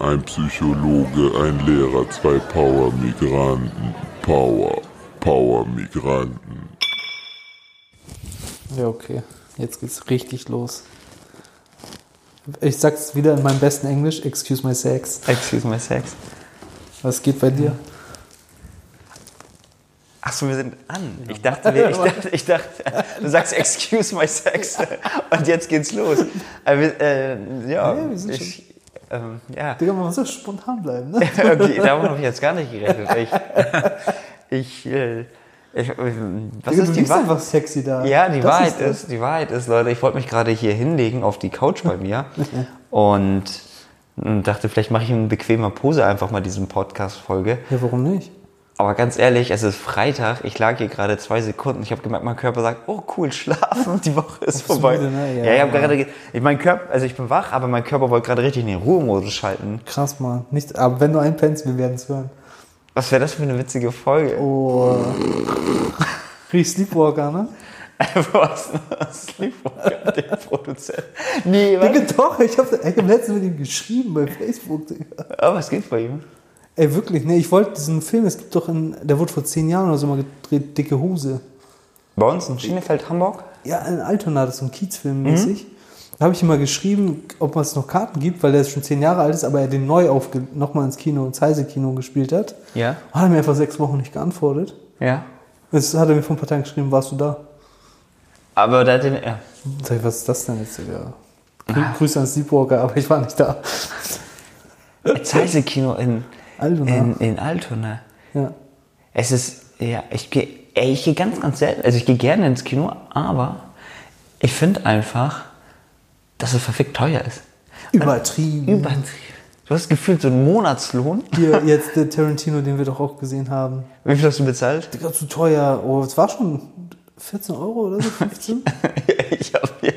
ein Psychologe, ein Lehrer, zwei Power-Migranten. Power, Power-Migranten. Ja, okay. Jetzt geht's richtig los. Ich sag's wieder in meinem besten Englisch. Excuse my sex. Excuse my sex. Was geht bei dir? Achso, wir sind an. Ich dachte, wir, ich dachte, ich dachte, du sagst excuse my sex und jetzt geht's los. Aber wir, äh, ja, Ja, wir sind ich, ähm, ja. Digga, man muss so spontan bleiben, ne? okay, davon habe ich jetzt gar nicht gerechnet. Ich, ich, äh, ich, äh, was Digga, ist die Wahrheit? einfach sexy da. Ja, die Das Wahrheit das. ist, die Wahrheit ist, Leute, ich wollte mich gerade hier hinlegen auf die Couch bei mir und und dachte, vielleicht mache ich in bequemer Pose einfach mal diese Podcast-Folge. Ja, warum nicht? Aber ganz ehrlich, es ist Freitag, ich lag hier gerade zwei Sekunden, ich habe gemerkt, mein Körper sagt, oh cool, schlafen, die Woche ist vorbei. müde, ne? Ja, Ja, ich habe ja. gerade, ge- ich mein Körper, also ich bin wach, aber mein Körper wollte gerade richtig in den Ruhemodus schalten. Krass, Mann. Nicht, aber wenn du einpennst, wir werden es hören. Was wäre das für eine witzige Folge? Oh. Riech Sleepwalker, ne? Was? Sleepwalker, der Produzent. Nee, was? Digga, doch, ich habe ich hab letztens mit ihm geschrieben bei Facebook, Digga. Oh, was geht bei ihm? Ey, wirklich, ne, ich wollte diesen Film, es gibt doch in, der wurde vor zehn Jahren oder so mal gedreht, Dicke Hose. Bei uns in Schienefeld, Hamburg? Ja, in Altona, das ist so ein Kiezfilm mäßig. Da habe ich ihm mal geschrieben, ob es noch Karten gibt, weil der jetzt schon zehn Jahre alt ist, aber er den neu nochmal ins Kino, ins Heise-Kino gespielt hat. Ja. Hat er mir einfach sechs Wochen nicht geantwortet. Ja. Jetzt hat er mir vor ein paar Tagen geschrieben, warst du da? Aber da hat den, ja. Sag ich, was ist das denn jetzt? Grü Grüße an Sleepwalker, aber ich war nicht da. Jetzt heiße Kino in, Altona. in, in Altona. Ja. Es ist, ja, ich gehe, ich gehe ganz, ganz selten, also ich gehe gerne ins Kino, aber ich finde einfach, dass es verfickt teuer ist. Übertrieben. Übertrieben. Du hast gefühlt so einen Monatslohn. Hier jetzt der Tarantino, den wir doch auch gesehen haben. Wie viel hast du bezahlt? Digga, zu teuer. Oh, es war schon 14 Euro oder so, 15? ich habe hier,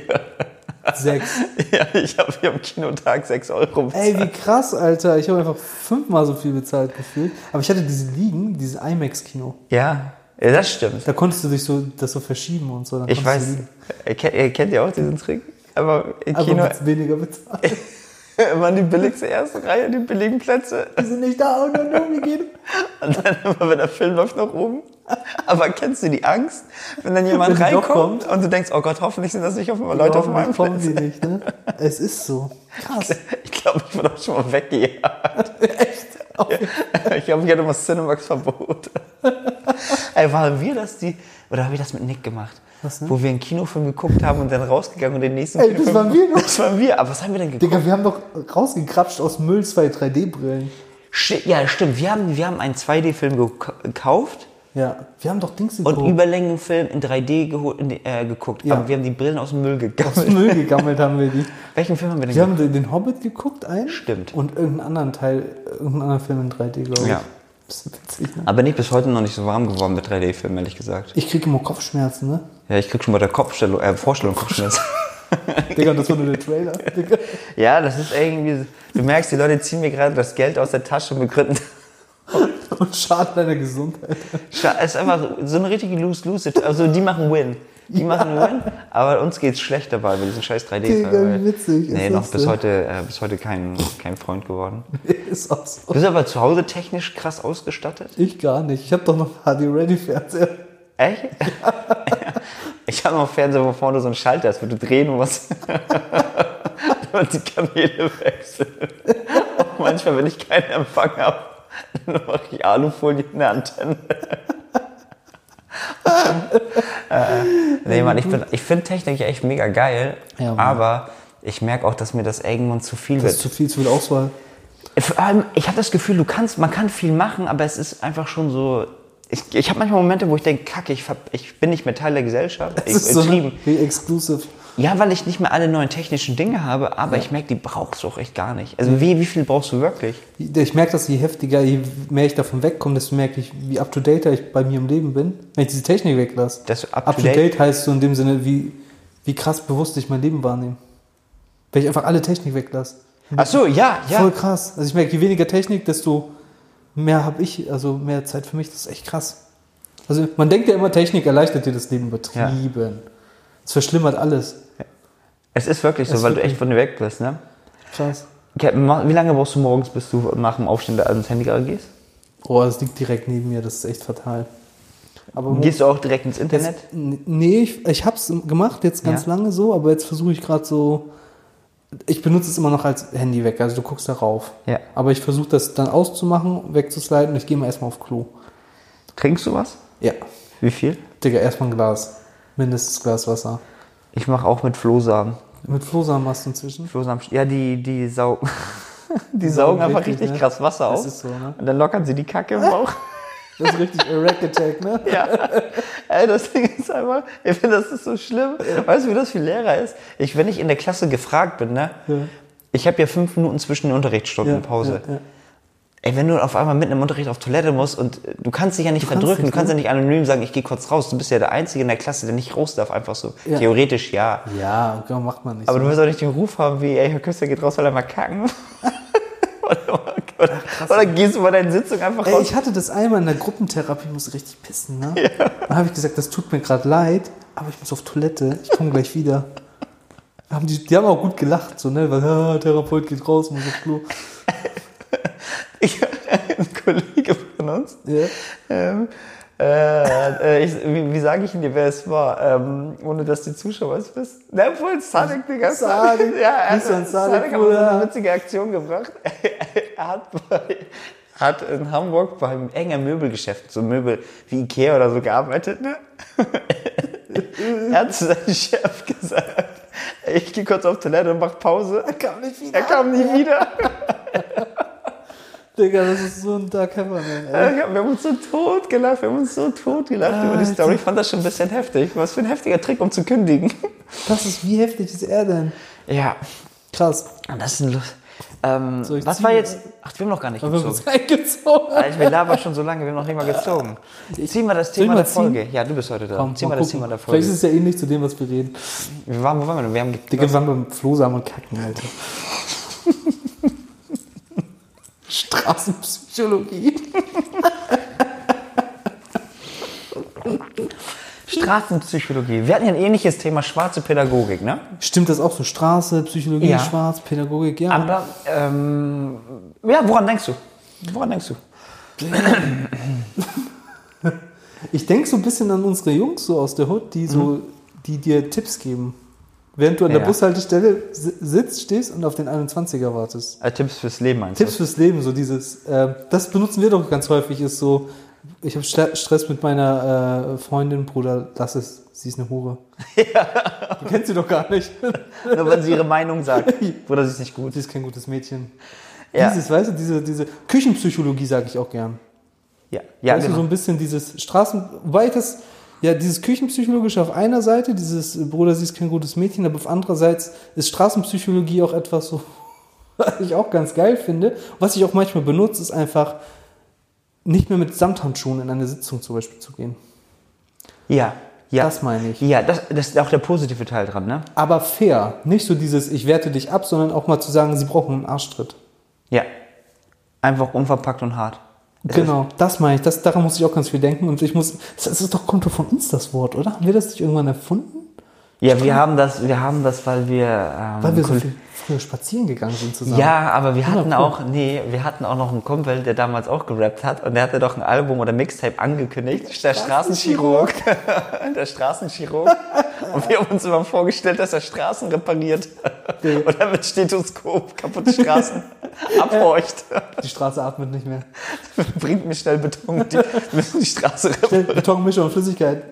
Sechs. ja, ich habe hier am Kinotag 6 Euro bezahlt. Ey, wie krass, Alter. Ich habe einfach fünfmal so viel bezahlt gefühlt. Aber ich hatte diese Liegen, dieses IMAX-Kino. Ja, ja, das stimmt. Da konntest du dich so, das so verschieben und so. Dann Ich weiß, liegen. ihr kennt, ihr auch diesen Trick, aber im Aber Kino mit weniger bezahlt. immer die billigste erste Reihe, die billigen Plätze. Die sind nicht da und dann irgendwie gehen. Und dann immer, wenn der Film läuft, nach oben. Aber kennst du die Angst, wenn dann jemand Wenn reinkommt und du denkst, oh Gott, hoffentlich sind das nicht auf einmal Leute auf meinem kommen Platz. die nicht, ne? Es ist so. Krass. Ich glaube, ich wurde auch schon mal weggejagt. Echt? Ich glaube, ich hatte mal Cinemax-Verbot. Ey, waren wir das die, oder habe ich das mit Nick gemacht? Was denn? Wo wir einen Kinofilm geguckt haben und dann rausgegangen und den nächsten Ey, das Kinofilm- waren wir noch. Das waren wir, aber was haben wir denn geguckt? Digga, wir haben doch rausgekrapscht aus Müll zwei 3D-Brillen. Sti- Ja, stimmt. Wir haben, wir haben einen 2D-Film gek- gekauft Ja, wir haben doch Dings und geguckt. Überlängenfilm in 3D geho- in, äh, geguckt. Ja. Aber wir haben die Brillen aus dem Müll aus gegammelt. dem Müll gegammelt haben wir die. Welchen Film haben wir denn Wir haben den Hobbit geguckt, ein. Stimmt. Und irgendeinen anderen Teil, irgendeinen anderen Film in 3D, glaube ich. Ja. Bisschen witzig, ne? Aber nicht bis heute noch nicht so warm geworden mit 3D-Filmen, ehrlich gesagt. Ich kriege immer Kopfschmerzen, ne? Ja, ich krieg schon bei der Kopfstellung, äh, Vorstellung Kopfschmerzen. Digga, das war nur der Trailer. Digga. ja, das ist irgendwie, du merkst, die Leute ziehen mir gerade das Geld aus der Tasche und begründen. Und schadet deiner Gesundheit. Es ist einfach so eine richtige Lose-Lose. Also die machen Win. Die machen Win, aber uns geht's schlecht dabei bei diesem scheiß 3D. Digga, wie witzig Nee, noch bis heute, äh, bis heute kein, kein Freund geworden. ist auch so. Du bist aber zu Hause technisch krass ausgestattet? Ich gar nicht. Ich habe doch noch HD-Ready-Fernseher. Echt? ich habe noch einen Fernseher, wo vorne so ein Schalter ist, wo du drehen musst. Damit die Kanäle wechseln. Und manchmal, wenn ich keinen Empfang habe, dann mache ich Alufolie in der Antenne. Äh, nee, Mann, ich, bin- ich finde Technik echt mega geil, Ja, aber ich merke auch, dass mir das irgendwann zu viel Das wird. ist zu viel, zu viel Auswahl. Vor allem, ich habe das Gefühl, du kannst, man kann viel machen, aber es ist einfach schon so. Ich, ich habe manchmal Momente, wo ich denke, kacke, ich, ich bin nicht mehr Teil der Gesellschaft. Das Ich, ist so übertrieben. Ja, weil ich nicht mehr alle neuen technischen Dinge habe, aber ich merke, die brauchst du auch echt gar nicht. Also wie, wie viel brauchst du wirklich? Ich merke das, je heftiger, je mehr ich davon wegkomme, desto merke ich, wie up-to-date ich bei mir im Leben bin, wenn ich diese Technik weglasse. Up-to-date- Up-to-date heißt so in dem Sinne, wie, wie krass bewusst ich mein Leben wahrnehme. Wenn ich einfach alle Technik weglasse. Ach so, ja, ja. Voll krass. Also ich merke, je weniger Technik, desto mehr habe ich, also mehr Zeit für mich. Das ist echt krass. Also man denkt ja immer, Technik erleichtert dir das Leben übertrieben. Es verschlimmert alles. Es ist wirklich so, Es weil du wirklich- echt von dir weg bist, ne? Krass. Ma- Wie lange brauchst du morgens, bis du nach dem Aufstehen da ans Handy gehst? Oh, das liegt direkt neben mir, das ist echt fatal. Aber Gehst du auch direkt ins Internet? Jetzt, nee, ich, ich habe es gemacht jetzt ganz Ja. lange so, aber jetzt versuche ich gerade so. Ich benutze es immer noch als Handywecker, also du guckst darauf. Ja. Aber ich versuche das dann auszumachen, wegzusliden und ich gehe mal erstmal auf Klo. Trinkst du was? Ja. Wie viel? Digga, erstmal ein Glas. Mindestens Glas Wasser. Ich mache auch mit Flohsamen. Mit Flohsamen machst du inzwischen? Flohsamen, ja, die, die saugen. Die saugen einfach richtig, richtig ne? krass Wasser auf. so, ne? Und dann lockern sie die Kacke im Bauch. Das ist richtig a Rack Attack, ne? Ja, ey, das Ding ist einfach, ich finde, das ist so schlimm. Weißt du, wie das für Lehrer ist? Ich, wenn ich in der Klasse gefragt bin, ne? Ja. Ich habe ja fünf Minuten zwischen den Unterrichtsstunden Ja, Pause. ja. Ey, wenn du auf einmal mitten im Unterricht auf Toilette musst und äh, du kannst dich ja nicht Du kannst verdrücken, nicht, du kannst ne? ja nicht anonym sagen, ich gehe kurz raus. Du bist ja der Einzige in der Klasse, der nicht raus darf, einfach so. Ja. Theoretisch ja. Ja, okay, macht man nicht. Aber so. du willst auch nicht den Ruf haben wie, ey, Herr Küster geht raus, weil er mal kacken. oder, oder, oder gehst du bei deinen Sitzungen einfach Ey, raus? ich hatte das einmal in der Gruppentherapie, musste richtig pissen, ne? Dann habe ich gesagt, das tut mir gerade leid, aber ich muss auf Toilette, ich komme gleich wieder. Haben die, die haben auch gut gelacht, so, ne? Weil, ah, Therapeut geht raus, muss auf Klo. Ich, ein Kollege von uns, Ja. ähm, äh, äh, ich, wie, wie sage ich dir, wer es war, ähm, ohne dass die Zuschauer es wissen? Na, wohl, Sadek, Digga. Sadek. Ja, er hat, Sadek, Sadek hat eine witzige Aktion gebracht. er hat, bei, hat in Hamburg beim enger Möbelgeschäft, so Möbel wie Ikea oder so gearbeitet, ne? er hat zu seinem Chef gesagt, ich gehe kurz auf Toilette und mach Pause. Er kam nicht wieder. Er kam nie wieder. Digga, das ist so ein Dark Hammerman, ey. Wir haben uns so tot gelacht, wir haben uns so tot gelacht über die. Story. Ich fand das schon ein bisschen heftig. Was für ein heftiger Trick, um zu kündigen. Das ist, wie heftig ist er denn? Ja, Krass. das ist ein Lust. Ähm, ich was ziehen? war jetzt? Ach, wir haben noch gar nicht haben wir gezogen. uns eingezogen. Alter, wir labern schon so lange, wir haben noch nicht mal gezogen. Zieh mal das Thema der Folge. ziehen? Ja, du bist heute da. Komm, Zieh mal mal das. Thema der Vielleicht ist Folge. es ja ähnlich zu dem, was wir reden. Wir waren, wo waren wir denn? Wir haben Digga, wir waren beim Flohsamen und Kacken, Alter. Straßenpsychologie. Straßenpsychologie. Wir hatten ja ein ähnliches Thema, schwarze Pädagogik, ne? Stimmt das auch so? Straße, Psychologie, Ja. Schwarz, Pädagogik, ja. Aber, ähm, ja, woran denkst du? Woran denkst du? Ich denke so ein bisschen an unsere Jungs so aus der Hood, die so, die dir Tipps geben. Während du an der Ja. Bushaltestelle si- sitzt, stehst und auf den 21er wartest. Äh, Tipps fürs Leben meinst Tipps fürs Leben, so dieses, äh, das benutzen wir doch ganz häufig, ist so, ich habe Stress mit meiner äh, Freundin, Bruder, lass es, sie ist eine Hure. Du kennst sie doch gar nicht. du? Nur wenn sie ihre Meinung sagt. Oder sie ist nicht gut. sie ist kein gutes Mädchen. Ja. Dieses, weißt du, diese, diese Küchenpsychologie sage ich auch gern. Ja, ja weißt du, so genau. ein bisschen dieses Straßen, wobei ich das, ja, dieses Küchenpsychologische auf einer Seite, dieses äh, Bruder, sie ist kein gutes Mädchen, aber auf andererseits ist Straßenpsychologie auch etwas so, was ich auch ganz geil finde. Was ich auch manchmal benutze, ist einfach nicht mehr mit Samthandschuhen in eine Sitzung zum Beispiel zu gehen. Ja, ja. Das meine ich. Ja, das, das ist auch der positive Teil dran, ne? Aber fair. Nicht so dieses, ich werte dich ab, sondern auch mal zu sagen, sie brauchen einen Arschtritt. Ja. Einfach unverpackt und hart. Es Genau, das meine ich. Das, daran muss ich auch ganz viel denken. Und ich muss, das ist doch, kommt doch von uns das Wort, oder? Haben wir das nicht irgendwann erfunden? Ja, wir haben das, wir haben das, weil wir. Ähm, Weil wir so viel früher spazieren gegangen sind zusammen. ja, aber wir hatten auch, nee, wir hatten auch noch einen Kumpel, der damals auch gerappt hat und der hatte doch ein Album oder Mixtape angekündigt. Der Straßenchirurg. der Straßenchirurg. Und wir haben uns immer vorgestellt, dass er Straßen repariert. oder mit Stethoskop kaputte Straßen abhorcht. Die Straße atmet nicht mehr. Bringt mir schnell Beton, die müssen die Straße. Schnell Betonmischung und Flüssigkeit.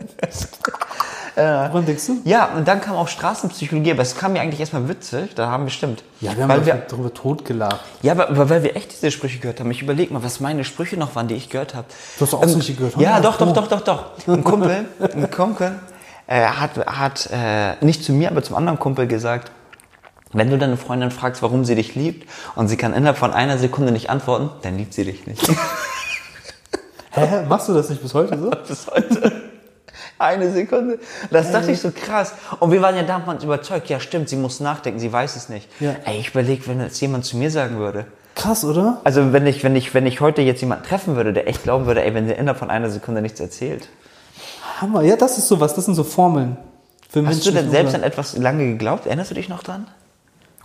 Woran denkst du? Ja, und dann kam auch Straßenpsychologie, aber es kam mir eigentlich erstmal witzig, da haben wir stimmt. Ja, wir haben weil wir, darüber totgelacht. ja, aber, weil wir echt diese Sprüche gehört haben. Ich überleg mal, was meine Sprüche noch waren, die ich gehört habe. Du hast doch auch solche gehört, Ja, doch, doch, Oh. doch, doch, doch. Ein Kumpel, ein Kumpel äh, hat, hat äh, nicht zu mir, aber zum anderen Kumpel gesagt, wenn du deine Freundin fragst, warum sie dich liebt und sie kann innerhalb von einer Sekunde nicht antworten, dann liebt sie dich nicht. Hä? Machst du das nicht bis heute so? bis heute. Eine Sekunde. Das dachte ich so krass. Und wir waren ja damals überzeugt, ja stimmt, sie muss nachdenken, sie weiß es nicht. Ja. Ey, ich überlege, wenn jetzt jemand zu mir sagen würde. Krass, oder? Also wenn ich, wenn ich, wenn ich heute jetzt jemanden treffen würde, der echt glauben würde, ey, wenn sie innerhalb von einer Sekunde nichts erzählt. Hammer. Ja, das ist sowas. Das sind so Formeln. Für Hast du Menschen denn mit selbst Hunger. an etwas lange geglaubt? Erinnerst du dich noch dran?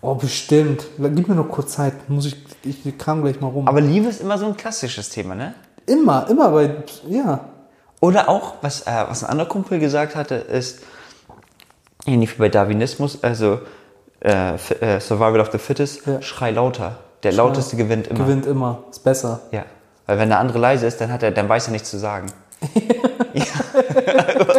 Oh, bestimmt. Gib mir noch kurz Zeit. Muss ich, ich kam gleich mal rum. Aber Liebe ist immer so ein klassisches Thema, ne? immer, immer bei, ja. Oder auch, was, äh, was ein anderer Kumpel gesagt hatte, ist, ähnlich wie bei Darwinismus, also äh, äh, Survival of the Fittest, Ja. schrei lauter. Der lauteste gewinnt immer. Gewinnt immer. Ist besser. Ja. Weil wenn der andere leise ist, dann, hat er, dann weiß er nichts zu sagen. ja.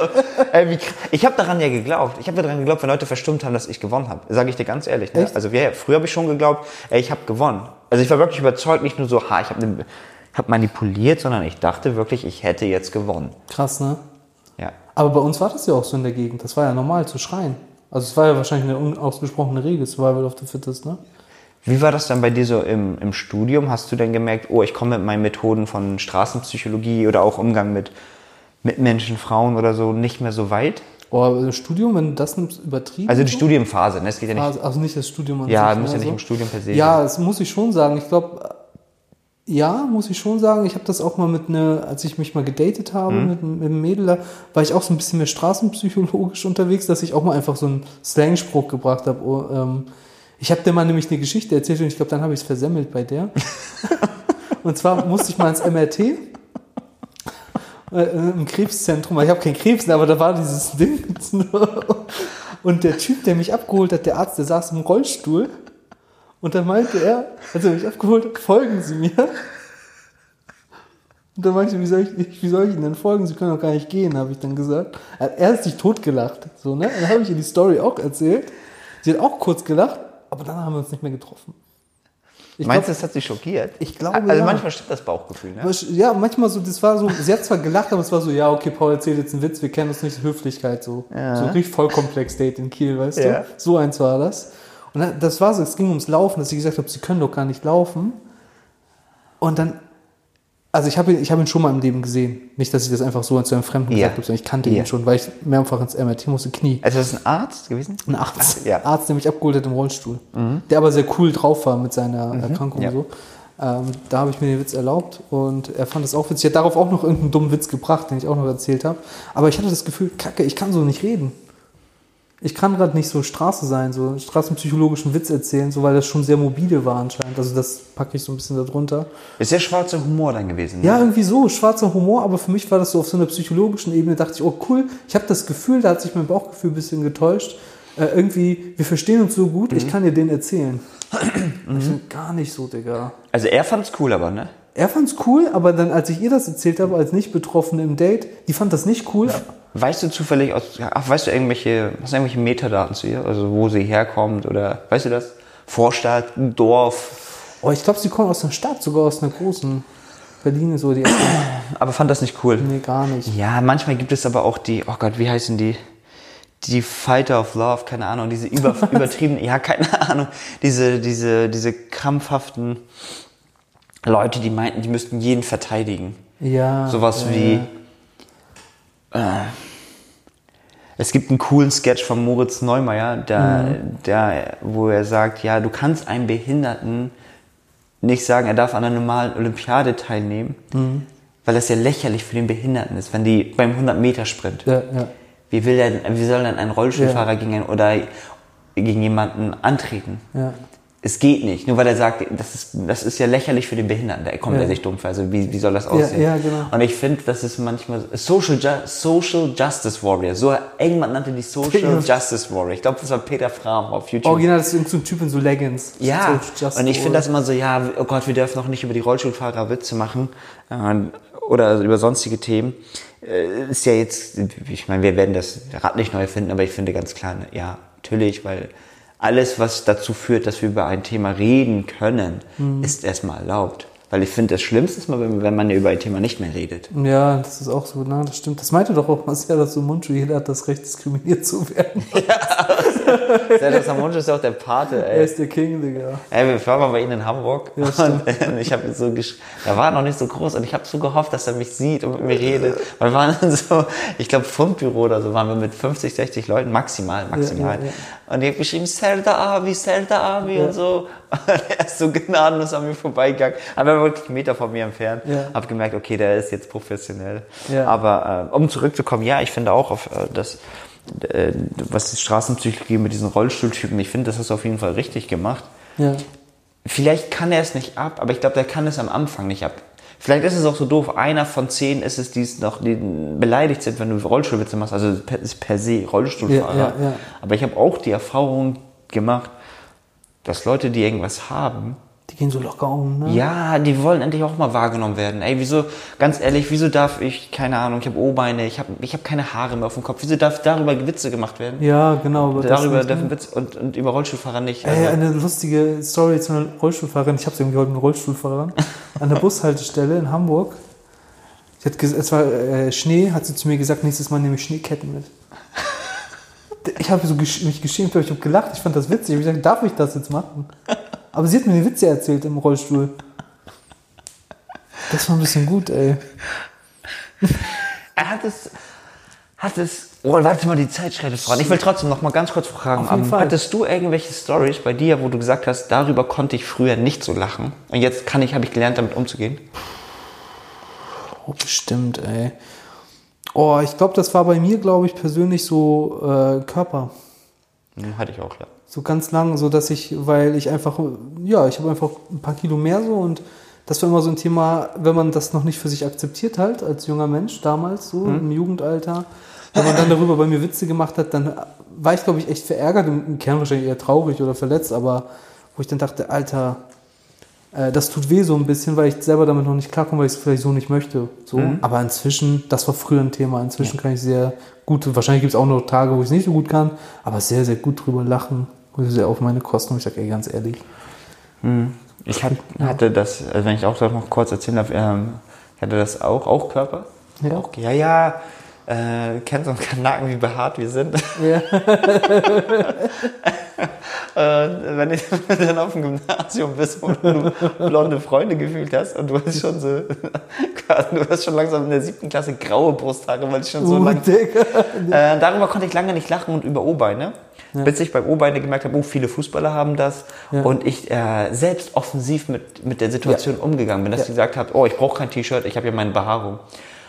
Wie ich habe daran ja geglaubt. Ich habe daran geglaubt, wenn Leute verstummt haben, dass ich gewonnen habe. Sage ich dir ganz ehrlich. Ne? Also wir, früher habe ich schon geglaubt, ey, ich habe gewonnen. Also ich war wirklich überzeugt, nicht nur so, ha, ich habe ne, hab manipuliert, sondern ich dachte wirklich, ich hätte jetzt gewonnen. Krass, ne? Ja. Aber bei uns war das ja auch so in der Gegend. Das war ja normal zu schreien. Also es war ja wahrscheinlich eine unausgesprochene Regel, Survival of the Fittest, ne? Wie war das dann bei dir so im, im Studium? Hast du denn gemerkt, oh, ich komme mit meinen Methoden von Straßenpsychologie oder auch Umgang mit Mitmenschen, Frauen oder so nicht mehr so weit? Oh, das Studium, wenn du das nimmst, übertrieben. Also die Studienphase, ne? Es geht ja nicht. Also, also nicht das Studium an Ja, sich, muss ja ne, nicht so. im Studium per se Ja, das muss ich schon sagen. Ich glaube, ja, muss ich schon sagen. Ich habe das auch mal mit einer, als ich mich mal gedatet habe Mhm. mit, mit einem Mädel, da war ich auch so ein bisschen mehr straßenpsychologisch unterwegs, dass ich auch mal einfach so einen Slangspruch gebracht habe. Oh, ähm, ich habe dir mal nämlich eine Geschichte erzählt und ich glaube, dann habe ich es versemmelt bei der. und zwar musste ich mal ins MRT im Krebszentrum. Ich habe kein Krebs, aber da war dieses Ding. Und der Typ, der mich abgeholt hat, der Arzt, der saß im Rollstuhl. Und dann meinte er, als er mich abgeholt hat, folgen Sie mir. Und dann meinte ich, wie soll ich, wie soll ich Ihnen denn folgen? Sie können doch gar nicht gehen, habe ich dann gesagt. Er hat sich totgelacht. So, ne? Dann habe ich ihr die Story auch erzählt. Sie hat auch kurz gelacht, aber dann haben wir uns nicht mehr getroffen. Ich Meinst du, das hat sie schockiert? Ich glaube, Also ja. manchmal stimmt das Bauchgefühl, ne? Ja, manchmal so, das war so, sie hat zwar gelacht, aber es war so, ja, okay, Paul erzählt jetzt einen Witz, wir kennen uns nicht, Höflichkeit so. Ja. So richtig Vollkomplex-Date in Kiel, weißt Ja. du? So eins war das. Und dann, das war so, es ging ums Laufen, dass ich gesagt habe, sie können doch gar nicht laufen. Und dann, also ich habe ihn, ich habe ihn schon mal im Leben gesehen. Nicht, dass ich das einfach so zu einem Fremden Ja. gesagt habe, sondern ich kannte Ja. ihn schon, weil ich mehrfach ins MRT musste, Knie. Also das ist ein Arzt gewesen? Ein Arzt, Ja. Mhm. Arzt, der mich abgeholt hat im Rollstuhl. Der aber sehr cool drauf war mit seiner Erkrankung ja. und so. Ähm, da habe ich mir den Witz erlaubt und er fand das auch witzig. Er hat darauf auch noch irgendeinen dummen Witz gebracht, den ich auch noch erzählt habe. Aber ich hatte das Gefühl, kacke, ich kann so nicht reden. Ich kann gerade nicht so Straße sein, so straßenpsychologischen Witz erzählen, so weil das schon sehr mobile war anscheinend. Also das packe ich so ein bisschen darunter. Ist der schwarze Humor dann gewesen? Ne? Ja, irgendwie so, schwarzer Humor, aber für mich war das so auf so einer psychologischen Ebene, dachte ich, oh cool, ich habe das Gefühl, da hat sich mein Bauchgefühl ein bisschen getäuscht. Äh, irgendwie, wir verstehen uns so gut, ich kann dir den erzählen. Ich find gar nicht so, Digga. Also er fand's cool, aber ne? Er fand's cool, aber dann, als ich ihr das erzählt habe, als Nicht-Betroffene im Date, die fand das nicht cool. Weißt du zufällig aus, ach, weißt du irgendwelche, hast du irgendwelche Metadaten zu ihr? Also wo sie herkommt oder, weißt du das? Vorstadt, Dorf. Oh, ich glaube, sie kommt aus einer Stadt, sogar aus einer großen. Berlin so die. Aber fand das nicht cool. Nee, gar nicht. Ja, manchmal gibt es aber auch die, oh Gott, wie heißen die? Die Fighter of Love, keine Ahnung, diese über, übertrieben, ja, keine Ahnung, diese, diese, diese krampfhaften Leute, die meinten, die müssten jeden verteidigen. Ja. Sowas ja, wie, äh, es gibt einen coolen Sketch von Moritz Neumeier, der, Mhm. der, wo er sagt, ja, du kannst einem Behinderten nicht sagen, er darf an einer normalen Olympiade teilnehmen, Mhm. weil das ja lächerlich für den Behinderten ist, wenn die beim 100-Meter-Sprint. Ja, ja. Wie will denn, wie soll denn ein Rollstuhlfahrer gegen einen, oder gegen jemanden antreten? Ja. Es geht nicht, nur weil er sagt, das ist, das ist ja lächerlich für den Behinderten, der kommt Ja. ja. sich dumm vor. Also wie, wie soll das aussehen? ja, genau. Und ich finde, das ist manchmal Social, Ju Social Justice Warrior. So irgendwann nannte die Social Justice Warrior. Ich glaube, das war Peter Fram auf YouTube. Original das ist irgend so ein Typ in so Leggings. Ja, und ich finde das immer so, ja, oh Gott, wir dürfen noch nicht über die Rollstuhlfahrer Witze machen äh, oder über sonstige Themen. Äh, Ist ja jetzt, ich meine, wir werden das Rad nicht neu erfinden, aber ich finde ganz klar, ne, ja, natürlich, weil alles, was dazu führt, dass wir über ein Thema reden können, Mhm. ist erstmal erlaubt. Weil ich finde, das Schlimmste ist mal, wenn, wenn man ja über ein Thema nicht mehr redet. Ja, das ist auch so, na, das stimmt. Das meinte doch auch Marcel, dass so Mundschuh, jeder hat das Recht, diskriminiert zu werden. Serdar Samonji ist ja auch der Pate, Er ey. ist der King, Digga. Ey, wir waren mal bei Ihnen in Hamburg Ja, und stimmt. ich habe so gesch er war noch nicht so groß und ich habe so gehofft, dass er mich sieht und mit mir redet. Wir waren in so, ich glaube Fundbüro oder so, waren wir mit 50, 60 Leuten maximal, maximal. Ja, ja, Und ich habe geschrieben, Serda Abi, Serda Abi und so. Und er ist so gnadenlos an mir vorbeigegangen. Aber er war wirklich einen Meter von mir entfernt. Ja. Hab gemerkt, okay, der ist jetzt professionell. Ja. Aber äh, um zurückzukommen, ja, ich finde auch, auf, äh, dass äh, was die Straßenpsychologie mit diesen Rollstuhltypen, ich finde, das hast du auf jeden Fall richtig gemacht. Ja. Vielleicht kann er es nicht ab, aber ich glaube, der kann es am Anfang nicht ab. Vielleicht ist es auch so doof, einer von zehn ist es, die es noch die beleidigt sind, wenn du Rollstuhlwitze machst. Also per, ist per se Rollstuhlfahrer. Ja, ja, ja. Aber ich habe auch die Erfahrung gemacht, dass Leute, die irgendwas haben, Die gehen so locker um, ne? ja, die wollen endlich auch mal wahrgenommen werden. Ey, wieso, ganz ehrlich, wieso darf ich, keine Ahnung, ich habe O-Beine, ich habe ich hab keine Haare mehr auf dem Kopf, wieso darf darüber Witze gemacht werden? Ja, genau. aber darüber dürfen? Witze und, und über Rollstuhlfahrer nicht. Ey, Also, eine lustige Story zu einer Rollstuhlfahrerin. Ich habe irgendwie heute mit Rollstuhlfahrern an der Bushaltestelle in Hamburg. Sie hat es war äh, Schnee, hat sie zu mir gesagt, nächstes Mal nehme ich Schneeketten mit. Ich habe so gesch mich geschämt, ich habe gelacht. Ich fand das witzig. Ich habe gesagt, darf ich das jetzt machen? Aber sie hat mir die Witze erzählt im Rollstuhl. Das war ein bisschen gut, ey. er hat es, hat es, oh, warte mal, die Zeit schreitet voran. Ich will trotzdem noch mal ganz kurz fragen. Auf jeden ähm, Fall. Hattest du irgendwelche Stories bei dir, wo du gesagt hast, darüber konnte ich früher nicht so lachen und jetzt kann ich, habe ich gelernt, damit umzugehen? Oh, bestimmt, ey. Oh, ich glaube, das war bei mir, glaube ich, persönlich so äh, Körper. Hm, hatte ich auch, ja. So ganz lang, so dass ich, weil ich einfach, ja, ich habe einfach ein paar Kilo mehr so und das war immer so ein Thema, wenn man das noch nicht für sich akzeptiert halt, als junger Mensch damals, so im Jugendalter, wenn man dann darüber bei mir Witze gemacht hat, dann war ich, glaube ich, echt verärgert, im Kern wahrscheinlich eher traurig oder verletzt, aber wo ich dann dachte, Alter, äh, das tut weh so ein bisschen, weil ich selber damit noch nicht klarkomme, weil ich es vielleicht so nicht möchte. So. Aber inzwischen, das war früher ein Thema, inzwischen kann ich sehr gut, wahrscheinlich gibt es auch noch Tage, wo ich es nicht so gut kann, aber sehr, sehr gut drüber lachen, sehr auf meine Kosten. Und ich sage, ey, ganz ehrlich, Ich hat, hatte das, also wenn ich auch noch kurz erzählen darf, ähm, hatte das auch, auch Körper. Ja. Auch, ja, ja. Äh, kennst du uns Kanaken, wie behaart wir sind? Ja. äh, wenn du dann auf dem Gymnasium bist und du blonde Freunde gefühlt hast und du hast schon so, du hast schon langsam in der siebten Klasse graue Brusthaare, weil ich schon so Oh, lang. Äh, darüber konnte ich lange nicht lachen und über O-Beine. Bis ich beim O-Beine gemerkt habe, oh, viele Fußballer haben das. Ja. Und ich äh, selbst offensiv mit, mit der Situation umgegangen bin, dass ich gesagt habe, oh, ich brauche kein T-Shirt, ich habe ja meine Behaarung.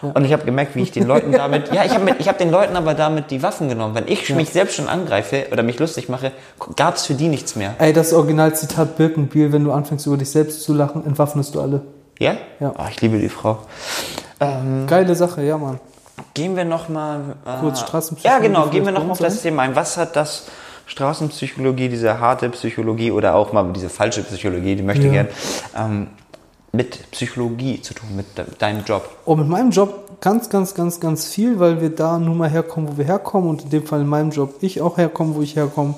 Und ich habe gemerkt, wie ich den Leuten damit, ja, ich habe ich hab den Leuten aber damit die Waffen genommen. Wenn ich mich selbst schon angreife oder mich lustig mache, gab es für die nichts mehr. Ey, das Originalzitat Birkenbiel, wenn du anfängst über dich selbst zu lachen, entwaffnest du alle. Ja? Ja. Oh, ich liebe die Frau. Geile Sache, ja, Mann. Gehen wir nochmal. Äh, Kurz Straßenpsychologie Ja, genau, gehen wir nochmal auf das? Thema ein. Was hat das Straßenpsychologie, diese harte Psychologie oder auch mal diese falsche Psychologie, die möchte Ja. gern, ähm, mit Psychologie zu tun, mit de deinem Job? Oh, mit meinem Job ganz, ganz, ganz, ganz viel, weil wir da nun mal herkommen, wo wir herkommen und in dem Fall in meinem Job ich auch herkomme, wo ich herkomme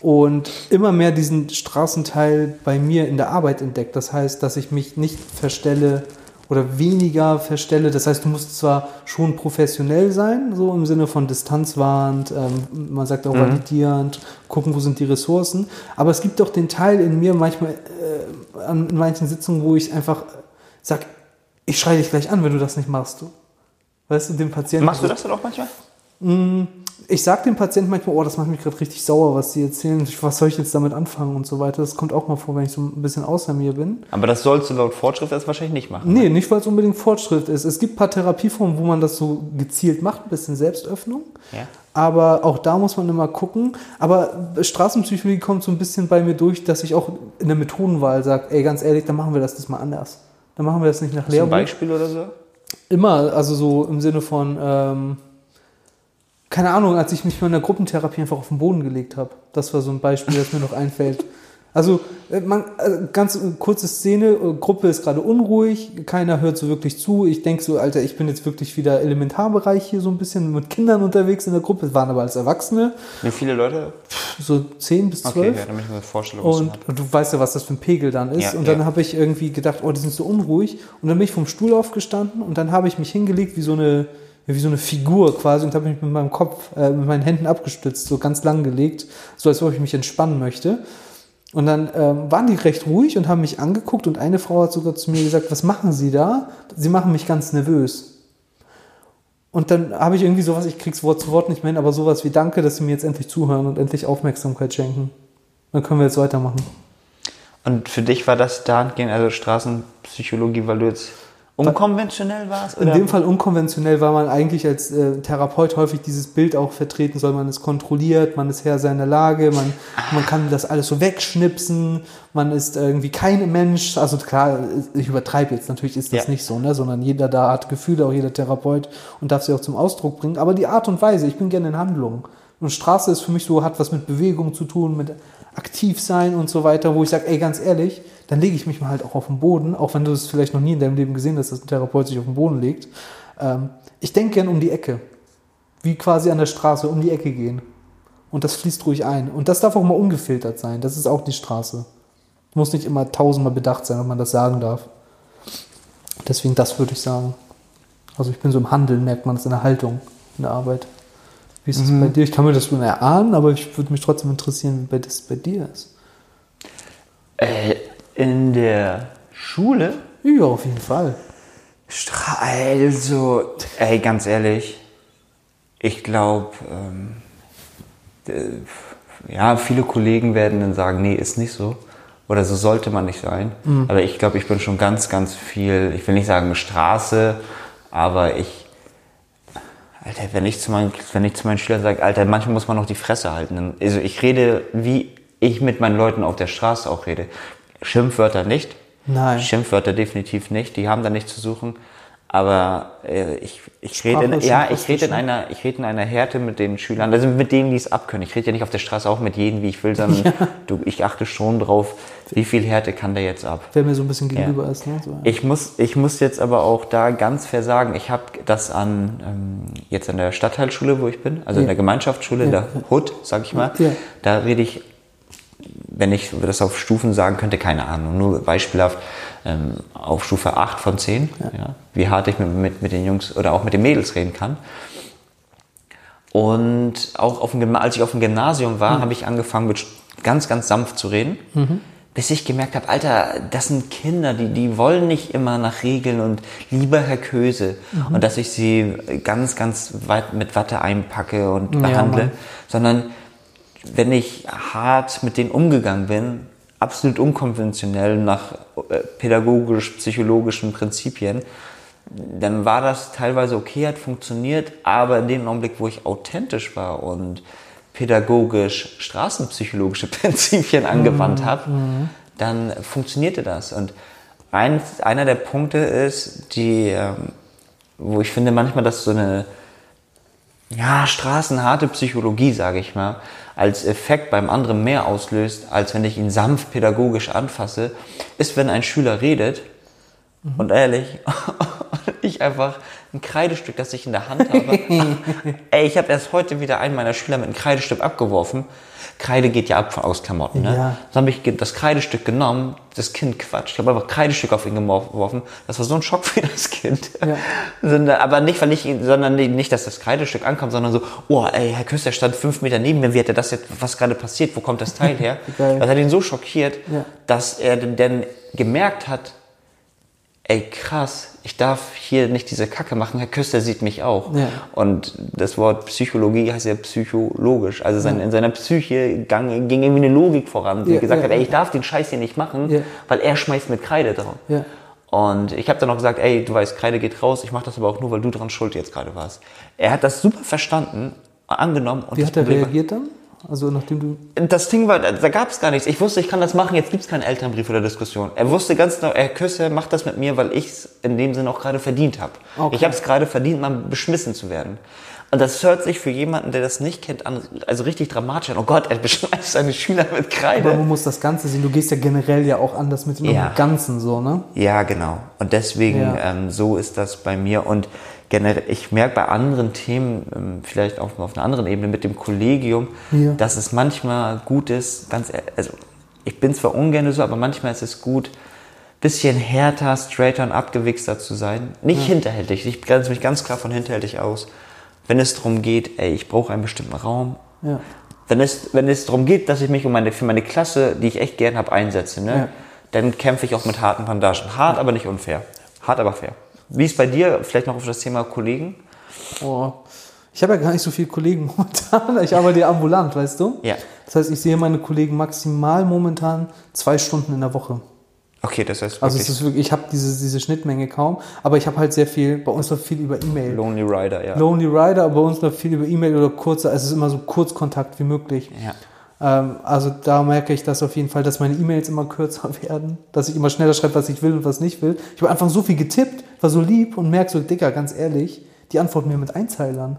und immer mehr diesen Straßenteil bei mir in der Arbeit entdeckt. Das heißt, dass ich mich nicht verstelle oder weniger verstelle. Das heißt, du musst zwar schon professionell sein, so im Sinne von distanzwahrend, ähm, man sagt auch validierend, gucken, wo sind die Ressourcen, aber es gibt doch den Teil in mir manchmal äh, an manchen Sitzungen, wo ich einfach sag, ich schreie dich gleich an, wenn du das nicht machst. Du. Weißt du, dem Patienten. Machst du das dann auch manchmal? Ich sag dem Patienten manchmal, oh, das macht mich gerade richtig sauer, was die erzählen. Was soll ich jetzt damit anfangen und so weiter. Das kommt auch mal vor, wenn ich so ein bisschen außer mir bin. Aber das sollst du laut Fortschritt jetzt wahrscheinlich nicht machen. Nee, nicht, weil es unbedingt Fortschritt ist. Es gibt ein paar Therapieformen, wo man das so gezielt macht, ein bisschen Selbstöffnung. Ja. Aber auch da muss man immer gucken. Aber Straßenpsychologie kommt so ein bisschen bei mir durch, dass ich auch in der Methodenwahl sage, ey, ganz ehrlich, dann machen wir das diesmal anders. Dann machen wir das nicht nach Lehrbuch. Beispiel oder so? Immer, also so im Sinne von, ähm, keine Ahnung, als ich mich mal in der Gruppentherapie einfach auf den Boden gelegt habe. Das war so ein Beispiel, das mir noch einfällt. Also, äh, man, äh, ganz äh, kurze Szene, Gruppe ist gerade unruhig, keiner hört so wirklich zu. Ich denke so, Alter, ich bin jetzt wirklich wieder Elementarbereich hier so ein bisschen mit Kindern unterwegs in der Gruppe, waren aber als Erwachsene, Wie viele Leute? so 10 bis 12. Okay, ja, damit ich mir eine Vorstellung Und, und du weißt ja, was das für ein Pegel dann ist. Ja, und dann ja. habe ich irgendwie gedacht, oh, die sind so unruhig. Und dann bin ich vom Stuhl aufgestanden und dann habe ich mich hingelegt wie so eine, wie so eine Figur quasi und habe mich mit meinem Kopf, äh, mit meinen Händen abgestützt, so ganz lang gelegt, so als ob ich mich entspannen möchte. Und dann ähm, waren die recht ruhig und haben mich angeguckt und eine Frau hat sogar zu mir gesagt, was machen Sie da? Sie machen mich ganz nervös. Und dann habe ich irgendwie sowas, ich krieg's Wort zu Wort nicht mehr hin, aber sowas wie Danke, dass Sie mir jetzt endlich zuhören und endlich Aufmerksamkeit schenken. Dann können wir jetzt weitermachen. Und für dich war das dahingehend, also Straßenpsychologie, weil du jetzt Unkonventionell war es? In dem Fall unkonventionell, weil man eigentlich als äh, Therapeut häufig dieses Bild auch vertreten soll. Man ist kontrolliert, man ist Herr seiner Lage, man, man kann das alles so wegschnipsen, man ist irgendwie kein Mensch. Also klar, ich übertreibe jetzt, natürlich ist das Ja. nicht so, ne? sondern jeder da hat Gefühle, auch jeder Therapeut und darf sie auch zum Ausdruck bringen. Aber die Art und Weise, ich bin gerne in Handlung. Und Straße ist für mich so, hat was mit Bewegung zu tun, mit aktiv sein und so weiter, wo ich sage, ey, ganz ehrlich, dann lege ich mich mal halt auch auf den Boden, auch wenn du es vielleicht noch nie in deinem Leben gesehen hast, dass ein Therapeut sich auf den Boden legt. Ähm, ich denke gern um die Ecke. Wie quasi an der Straße um die Ecke gehen. Und das fließt ruhig ein. Und das darf auch mal ungefiltert sein. Das ist auch die Straße. Muss nicht immer tausendmal bedacht sein, ob man das sagen darf. Deswegen das würde ich sagen. Also ich bin so im Handeln, merkt man es in der Haltung, in der Arbeit. Wie ist es bei dir? Ich kann mir das schon erahnen, aber ich würde mich trotzdem interessieren, wie bei das bei dir ist. Äh, in der Schule? Ja, auf jeden Fall. Stra also, ey, ganz ehrlich, ich glaube, ähm, äh, ja, viele Kollegen werden dann sagen, nee, ist nicht so. Oder so sollte man nicht sein. Aber ich glaube, ich bin schon ganz, ganz viel, ich will nicht sagen Straße, aber ich, Alter, wenn ich zu meinen, wenn ich zu meinen Schülern sage, Alter, manchmal muss man noch die Fresse halten. Also ich rede, wie ich mit meinen Leuten auf der Straße auch rede. Schimpfwörter nicht. Nein. Schimpfwörter definitiv nicht. Die haben da nichts zu suchen. Aber äh, ich, ich rede, in, ja, ich rede in fast einer, ich rede in einer Härte mit den Schülern, also mit denen, die es abkönnen. Ich rede ja nicht auf der Straße auch mit jedem, wie ich will, sondern du, ich achte schon drauf, wie viel Härte kann der jetzt ab. Wer mir so ein bisschen gegenüber ist. Ne? So, Ich muss, ich muss jetzt aber auch da ganz fair sagen, ich habe das an ähm, jetzt an der Stadtteilschule, wo ich bin, also in Ja. der Gemeinschaftsschule, Ja, der ja. HUD, sag ich mal, Ja. da rede ich, wenn ich das auf Stufen sagen könnte, keine Ahnung, nur beispielhaft ähm, auf Stufe 8 von 10, ja. wie hart ich mit, mit, mit den Jungs oder auch mit den Mädels reden kann. Und auch auf dem, als ich auf dem Gymnasium war, habe ich angefangen mit ganz, ganz sanft zu reden, bis ich gemerkt habe, Alter, das sind Kinder, die, die wollen nicht immer nach Regeln und lieber Herr Köse. Und dass ich sie ganz, ganz weit mit Watte einpacke und Ja, behandle, Mann. sondern wenn ich hart mit denen umgegangen bin, absolut unkonventionell nach äh, pädagogisch-psychologischen Prinzipien, dann war das teilweise okay, hat funktioniert, aber in dem Augenblick, wo ich authentisch war und pädagogisch straßenpsychologische Prinzipien angewandt habe, dann funktionierte das. Und ein, einer der Punkte ist, die, ähm, wo ich finde manchmal, dass so eine ja, straßenharte Psychologie, sage ich mal, als Effekt beim anderen mehr auslöst, als wenn ich ihn sanft pädagogisch anfasse, ist, wenn ein Schüler redet und ehrlich, ich einfach ein Kreidestück, das ich in der Hand habe. Ey, ich habe erst heute wieder einen meiner Schüler mit einem Kreidestück abgeworfen. Kreide geht ja ab von aus Klamotten, ne? Ja. Dann habe ich das Kreidestück genommen, das Kind quatscht. Ich habe einfach Kreidestück auf ihn geworfen. Das war so ein Schock für das Kind. Ja. Aber nicht, weil ich, sondern nicht- dass das Kreidestück ankam, sondern so, oh, ey, Herr Küster stand fünf Meter neben mir, wie hat er das jetzt, was gerade passiert, wo kommt das Teil her? Das hat ihn so schockiert, Ja. dass er denn- dann gemerkt hat, ey, krass, ich darf hier nicht diese Kacke machen, Herr Küster sieht mich auch. Ja. Und das Wort Psychologie heißt ja psychologisch. Also sein, in seiner Psyche gang, ging irgendwie eine Logik voran, die Ja, gesagt ja, hat, ey, ja. ich darf den Scheiß hier nicht machen, Ja. weil er schmeißt mit Kreide drauf. Ja. Und ich habe dann auch gesagt, ey, du weißt, Kreide geht raus, ich mache das aber auch nur, weil du dran schuld jetzt gerade warst. Er hat das super verstanden, angenommen. Und Wie hat er Problem reagiert dann? Also nachdem du. das Ding war, da gab es gar nichts. Ich wusste, ich kann das machen, jetzt gibt es keinen Elternbrief oder Diskussion. Er wusste ganz genau, er Küsse macht das mit mir, weil ich es in dem Sinne auch gerade verdient habe. Okay. Ich habe es gerade verdient, mal beschmissen zu werden. Und das hört sich für jemanden, der das nicht kennt, an, also richtig dramatisch an. Oh Gott, er beschmeißt seine Schüler mit Aber Kreide. man muss das Ganze sehen. Du gehst ja generell ja auch anders mit dem Ja. Ganzen so, ne? Ja, genau. Und deswegen, Ja. ähm, so ist das bei mir. Und generell, ich merke bei anderen Themen, ähm, vielleicht auch auf einer anderen Ebene mit dem Kollegium, Ja. dass es manchmal gut ist, ganz, ehr- also ich bin zwar ungern so, aber manchmal ist es gut, bisschen härter, straighter und abgewichster zu sein. Nicht hinterhältig. Ich grenze mich ganz klar von hinterhältig aus. Wenn es darum geht, ey, ich brauche einen bestimmten Raum, Ja. wenn es, wenn es darum geht, dass ich mich um meine, für meine Klasse, die ich echt gern habe, einsetze, ne, Ja. dann kämpfe ich auch mit harten Bandagen. Hart, aber nicht unfair. Hart, aber fair. Wie ist bei dir? Vielleicht noch auf das Thema Kollegen? Oh. Ich habe ja gar nicht so viele Kollegen momentan. Ich arbeite ja ambulant, weißt du? Ja. Das heißt, ich sehe meine Kollegen maximal momentan zwei Stunden in der Woche. Okay, das heißt Also wirklich es ist wirklich, ich habe diese, diese Schnittmenge kaum, aber ich habe halt sehr viel, bei uns läuft viel über E-Mail. Lonely Rider, ja. Lonely Rider, aber bei uns läuft viel über E-Mail oder kurzer, es ist immer so Kurzkontakt wie möglich. ja. Ähm, also da merke ich das auf jeden Fall, dass meine E-Mails immer kürzer werden, dass ich immer schneller schreibe, was ich will und was nicht will. Ich habe einfach so viel getippt, war so lieb und merke so, Dicker, ganz ehrlich, die antworten mir mit Einzeilern.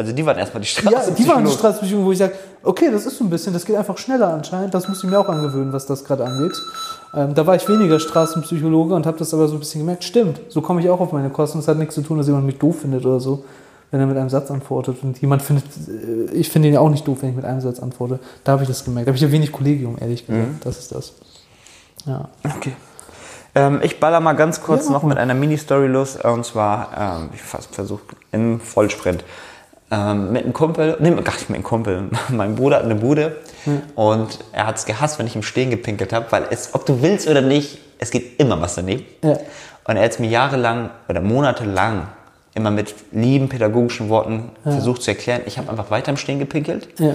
Also die waren erstmal die Straße. Ja, die waren die Straßenbeziehungen, wo ich sage, okay, das ist so ein bisschen, das geht einfach schneller anscheinend. Das muss ich mir auch angewöhnen, was das gerade angeht. Ähm, da war ich weniger Straßenpsychologe und habe das aber so ein bisschen gemerkt, stimmt, so komme ich auch auf meine Kosten. Das hat nichts zu tun, dass jemand mich doof findet oder so, wenn er mit einem Satz antwortet. Und jemand findet, äh, ich finde ihn ja auch nicht doof, wenn ich mit einem Satz antworte. Da habe ich das gemerkt. Da habe ich ja wenig Kollegium, ehrlich gesagt. Das ist das. Ja. Okay. Ähm, ich baller mal ganz kurz Ja, noch mit einer Mini-Story los. äh, Und zwar, ähm, ich fast versucht, im Vollsprint. Ähm, mit einem Kumpel, nee, gar nicht mit einem Kumpel, mein Bruder hat eine Bude und er hat es gehasst, wenn ich im Stehen gepinkelt habe, weil es, ob du willst oder nicht, es geht immer was daneben. Ja. Und er hat es mir jahrelang oder monatelang immer mit lieben pädagogischen Worten versucht zu erklären. Ich habe einfach weiter im Stehen gepinkelt. Ja.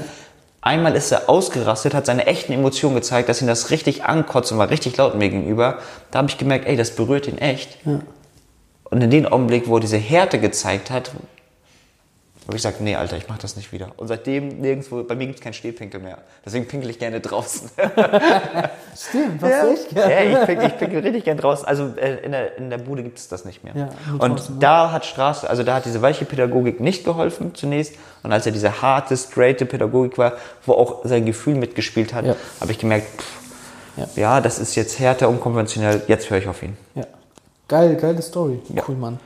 Einmal ist er ausgerastet, hat seine echten Emotionen gezeigt, dass ihn das richtig ankotzt und war richtig laut mir gegenüber. Da habe ich gemerkt, ey, das berührt ihn echt. Und in dem Augenblick, wo er diese Härte gezeigt hat, habe ich gesagt, nee, Alter, ich mache das nicht wieder. Und seitdem nirgendwo, bei mir gibt es keinen Stehpinkel mehr. Deswegen pinkel ich gerne draußen. Stimmt, was ja. ich Ja, ich pinkel, ich pinkel richtig gern draußen. Also äh, in, der, in der Bude gibt es das nicht mehr. Ja, und draußen, ne? da hat Straße, also da hat diese weiche Pädagogik nicht geholfen zunächst. Und als er diese harte, straighte Pädagogik war, wo auch sein Gefühl mitgespielt hat, Ja. habe ich gemerkt, pff, Ja. ja. das ist jetzt härter, unkonventionell, jetzt höre ich auf ihn. Ja. Geil, geile Story. Ja. Cool, Mann.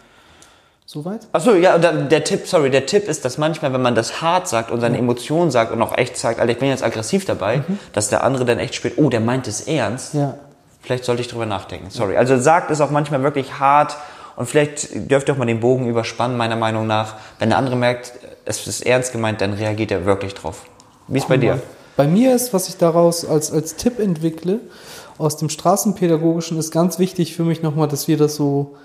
Soweit? Achso, ja, und dann der Tipp, sorry, der Tipp ist, dass manchmal, wenn man das hart sagt und seine Emotionen sagt und auch echt sagt, Alter, ich bin jetzt aggressiv dabei, dass der andere dann echt spürt, oh, der meint es ernst. Ja. Vielleicht sollte ich drüber nachdenken. Sorry. Also sagt es auch manchmal wirklich hart und vielleicht dürft ihr auch mal den Bogen überspannen, meiner Meinung nach. Wenn der andere merkt, es ist ernst gemeint, dann reagiert er wirklich drauf. Wie ist bei dir? Bei mir ist, was ich daraus als, als Tipp entwickle, aus dem Straßenpädagogischen ist ganz wichtig für mich nochmal, dass wir das so,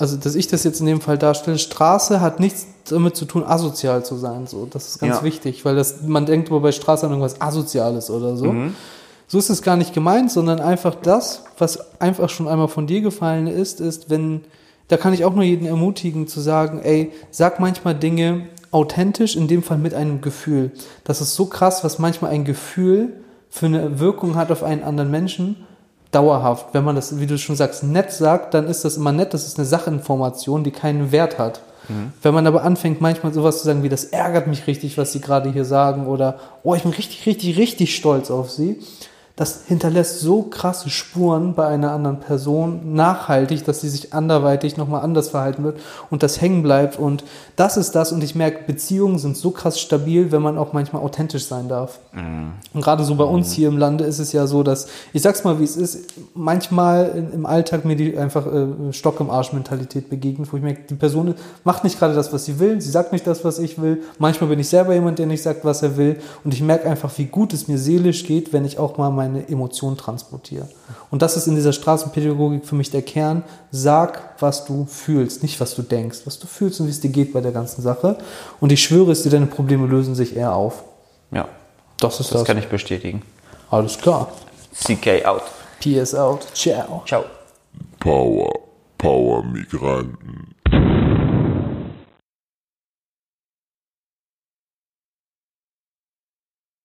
also dass ich das jetzt in dem Fall darstelle. Straße hat nichts damit zu tun, asozial zu sein. So, das ist ganz Ja. wichtig, weil das, man denkt immer bei Straße an irgendwas Asoziales oder so. So ist es gar nicht gemeint, sondern einfach das, was einfach schon einmal von dir gefallen ist, ist, wenn, da kann ich auch nur jeden ermutigen zu sagen, ey, sag manchmal Dinge authentisch, in dem Fall mit einem Gefühl. Das ist so krass, was manchmal ein Gefühl für eine Wirkung hat auf einen anderen Menschen, dauerhaft. Wenn man das, wie du schon sagst, nett sagt, dann ist das immer nett, das ist eine Sachinformation, die keinen Wert hat. Wenn man aber anfängt, manchmal sowas zu sagen wie, das ärgert mich richtig, was sie gerade hier sagen, oder, oh, ich bin richtig, richtig, richtig stolz auf sie, das hinterlässt so krasse Spuren bei einer anderen Person nachhaltig, dass sie sich anderweitig nochmal anders verhalten wird und das hängen bleibt. Und das ist das. Und ich merke, Beziehungen sind so krass stabil, wenn man auch manchmal authentisch sein darf. Und gerade so bei uns hier im Lande ist es ja so, dass, ich sag's mal, wie es ist, manchmal im Alltag mir die einfach äh, Stock im Arsch Mentalität begegnet, wo ich merke, die Person macht nicht gerade das, was sie will, sie sagt nicht das, was ich will. Manchmal bin ich selber jemand, der nicht sagt, was er will. Und ich merke einfach, wie gut es mir seelisch geht, wenn ich auch mal meine Emotionen transportiere. Und das ist in dieser Straßenpädagogik für mich der Kern. Sag, was du fühlst, nicht was du denkst, was du fühlst und wie es dir geht bei der ganzen Sache. Und ich schwöre es dir, deine Probleme lösen sich eher auf. Ja, Das ist das das. kann ich bestätigen. Alles klar. CK out. PS out. Ciao. Ciao. Power, Power Migranten.